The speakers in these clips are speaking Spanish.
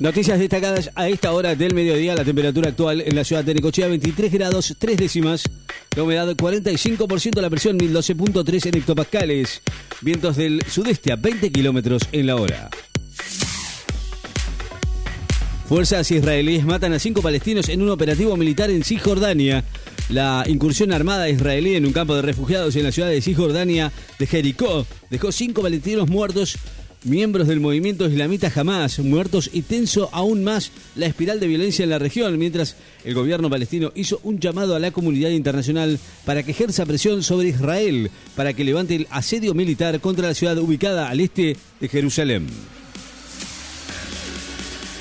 Noticias destacadas a esta hora del mediodía. La temperatura actual en la ciudad de Necochea 23 grados 3 décimas. La humedad 45%, la presión 1012.3 en hectopascales. Vientos del sudeste a 20 kilómetros en la hora. Fuerzas israelíes matan a cinco palestinos en un operativo militar en Cisjordania. La incursión armada israelí en un campo de refugiados en la ciudad de Cisjordania de Jericó dejó cinco palestinos muertos miembros del movimiento islamita jamás muertos y tenso aún más la espiral de violencia en la región, mientras el gobierno palestino hizo un llamado a la comunidad internacional para que ejerza presión sobre Israel para que levante el asedio militar contra la ciudad ubicada al este de Jerusalén.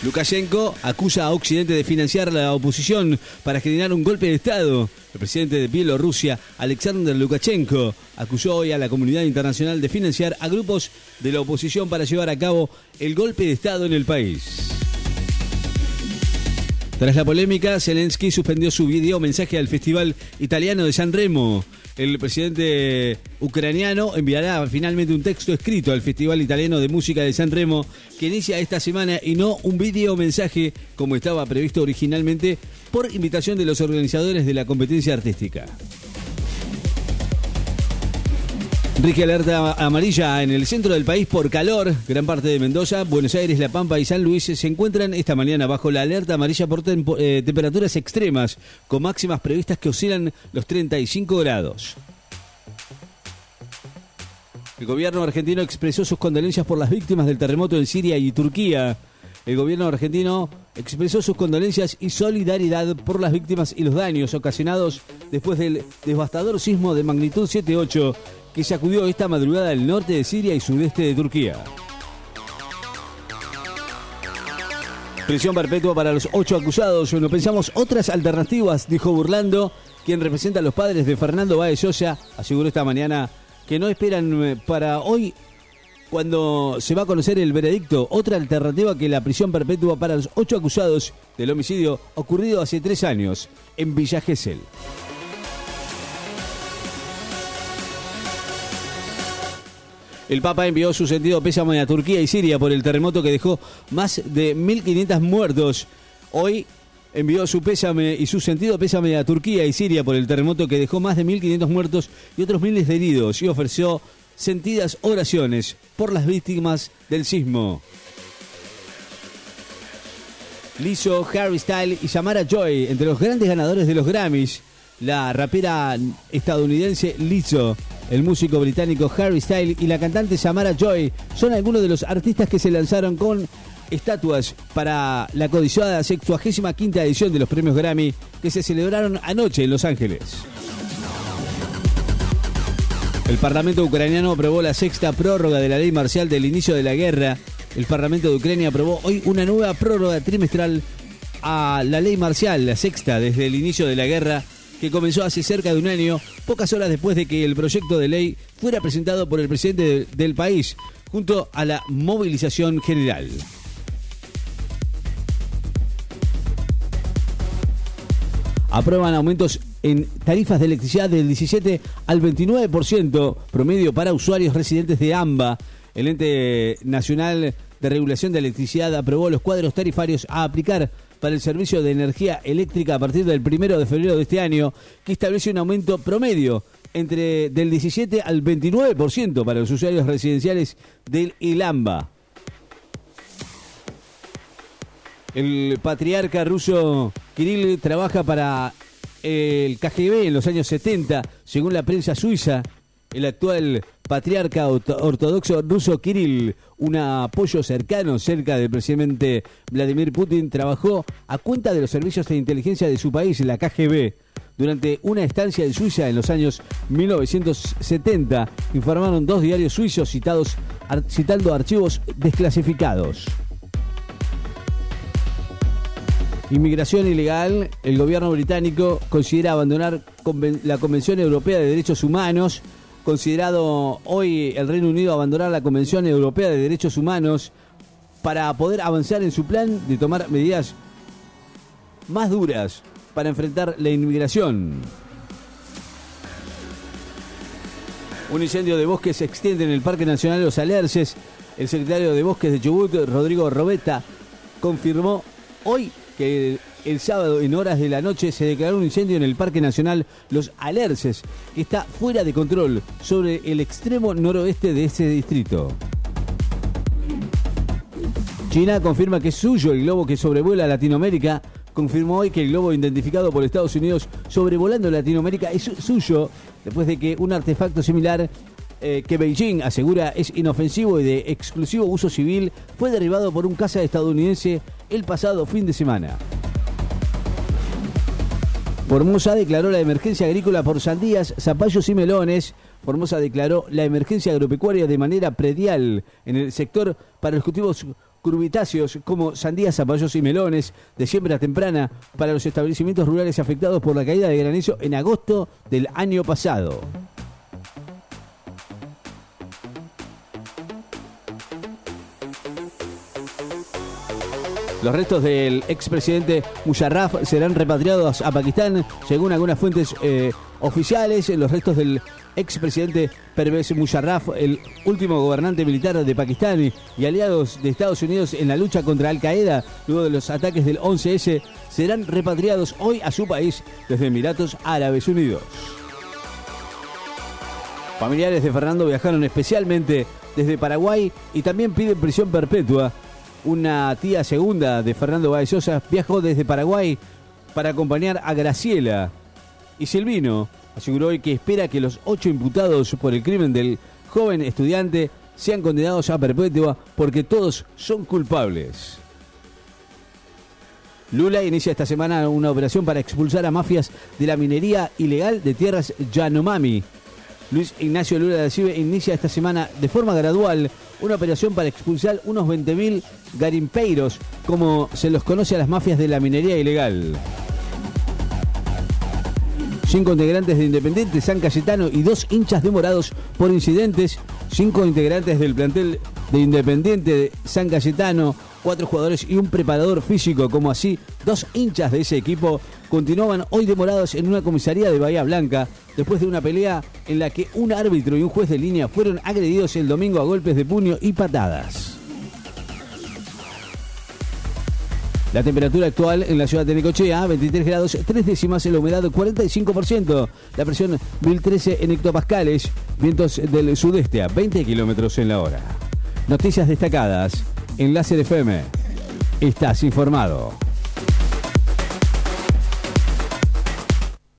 Lukashenko acusa a Occidente de financiar la oposición para generar un golpe de Estado. El presidente de Bielorrusia, Alexander Lukashenko, acusó hoy a la comunidad internacional de financiar a grupos de la oposición para llevar a cabo el golpe de Estado en el país. Tras la polémica, Zelensky suspendió su video mensaje al Festival Italiano de San Remo. El presidente ucraniano enviará finalmente un texto escrito al Festival Italiano de Música de San Remo que inicia esta semana y no un video mensaje como estaba previsto originalmente por invitación de los organizadores de la competencia artística. Rige alerta amarilla en el centro del país por calor. Gran parte de Mendoza, Buenos Aires, La Pampa y San Luis se encuentran esta mañana bajo la alerta amarilla por eh, temperaturas extremas, con máximas previstas que oscilan los 35 grados. El gobierno argentino expresó sus condolencias por las víctimas del terremoto en Siria y Turquía. El gobierno argentino expresó sus condolencias y solidaridad por las víctimas y los daños ocasionados después del devastador sismo de magnitud 7.8 que sacudió esta madrugada el norte de Siria y sudeste de Turquía. Prisión perpetua para los ocho acusados. Bueno, pensamos otras alternativas, dijo Burlando, quien representa a los padres de Fernando Báez Sosa. Aseguró esta mañana que no esperan eh, para hoy, cuando se va a conocer el veredicto, otra alternativa que la prisión perpetua para los ocho acusados del homicidio ocurrido hace tres años en Villa Gesell. El Papa envió su sentido pésame a Turquía y Siria por el terremoto que dejó más de 1.500 muertos. Hoy envió su pésame y su sentido pésame a Turquía y Siria por el terremoto que dejó más de 1.500 muertos y otros miles de heridos y ofreció sentidas oraciones por las víctimas del sismo. Lizzo, Harry Styles y Samara Joy, entre los grandes ganadores de los Grammys, la rapera estadounidense Lizzo el músico británico Harry Styles y la cantante Samara Joy son algunos de los artistas que se lanzaron con estatuas para la codiciada 65 quinta edición de los premios Grammy que se celebraron anoche en Los Ángeles. El Parlamento ucraniano aprobó la sexta prórroga de la ley marcial del inicio de la guerra. El Parlamento de Ucrania aprobó hoy una nueva prórroga trimestral a la ley marcial, la sexta desde el inicio de la guerra, que comenzó hace cerca de un año, pocas horas después de que el proyecto de ley fuera presentado por el presidente del país, junto a la movilización general. Aprueban aumentos en tarifas de electricidad del 17 al 29% promedio para usuarios residentes de AMBA. El ente nacional de regulación de electricidad aprobó los cuadros tarifarios a aplicar para el servicio de energía eléctrica a partir del primero de febrero de este año, que establece un aumento promedio entre del 17 al 29% para los usuarios residenciales del ILAMBA. El patriarca ruso Kirill trabaja para el KGB en los años 70, según la prensa suiza. El actual patriarca ortodoxo ruso Kirill, un apoyo cercano cerca del presidente Vladimir Putin, trabajó a cuenta de los servicios de inteligencia de su país, la KGB. Durante una estancia en Suiza en los años 1970, informaron dos diarios suizos citados, citando archivos desclasificados. Inmigración ilegal, el gobierno británico considera abandonar la Convención Europea de Derechos Humanos considerado hoy el Reino Unido abandonar la Convención Europea de Derechos Humanos para poder avanzar en su plan de tomar medidas más duras para enfrentar la inmigración. Un incendio de bosques se extiende en el Parque Nacional Los Alerces. El secretario de Bosques de Chubut, Rodrigo Robeta, confirmó hoy que el, sábado en horas de la noche se declaró un incendio en el Parque Nacional Los Alerces, que está fuera de control sobre el extremo noroeste de ese distrito. China confirma que es suyo el globo que sobrevuela Latinoamérica. Confirmó hoy que el globo identificado por Estados Unidos sobrevolando Latinoamérica es suyo, después de que un artefacto similar eh, que Beijing asegura es inofensivo y de exclusivo uso civil fue derribado por un caza estadounidense el pasado fin de semana. Formosa declaró la emergencia agrícola por sandías, zapallos y melones. Formosa declaró la emergencia agropecuaria de manera predial en el sector para los cultivos curvitáceos como sandías, zapallos y melones de siembra temprana para los establecimientos rurales afectados por la caída de granizo en agosto del año pasado. Los restos del expresidente Musharraf serán repatriados a Pakistán, según algunas fuentes eh, oficiales. Los restos del expresidente Pervez Musharraf, el último gobernante militar de Pakistán y aliados de Estados Unidos en la lucha contra Al Qaeda, luego de los ataques del 11S, serán repatriados hoy a su país desde Emiratos Árabes Unidos. Familiares de Fernando viajaron especialmente desde Paraguay y también piden prisión perpetua una tía segunda de Fernando Báez viajó desde Paraguay para acompañar a Graciela. Y Silvino aseguró hoy que espera que los ocho imputados por el crimen del joven estudiante sean condenados a perpetua porque todos son culpables. Lula inicia esta semana una operación para expulsar a mafias de la minería ilegal de tierras Yanomami. Luis Ignacio Lula da Silva inicia esta semana de forma gradual una operación para expulsar unos 20.000 garimpeiros, como se los conoce a las mafias de la minería ilegal. Cinco integrantes de Independiente San Cayetano y dos hinchas demorados por incidentes. Cinco integrantes del plantel de Independiente San Cayetano, cuatro jugadores y un preparador físico, como así dos hinchas de ese equipo, continuaban hoy demorados en una comisaría de Bahía Blanca después de una pelea en la que un árbitro y un juez de línea fueron agredidos el domingo a golpes de puño y patadas. La temperatura actual en la ciudad de Necochea, 23 grados, 3 décimas, la humedad 45%, la presión 1013 en hectopascales, vientos del sudeste a 20 kilómetros en la hora. Noticias destacadas en Láser FM. Estás informado.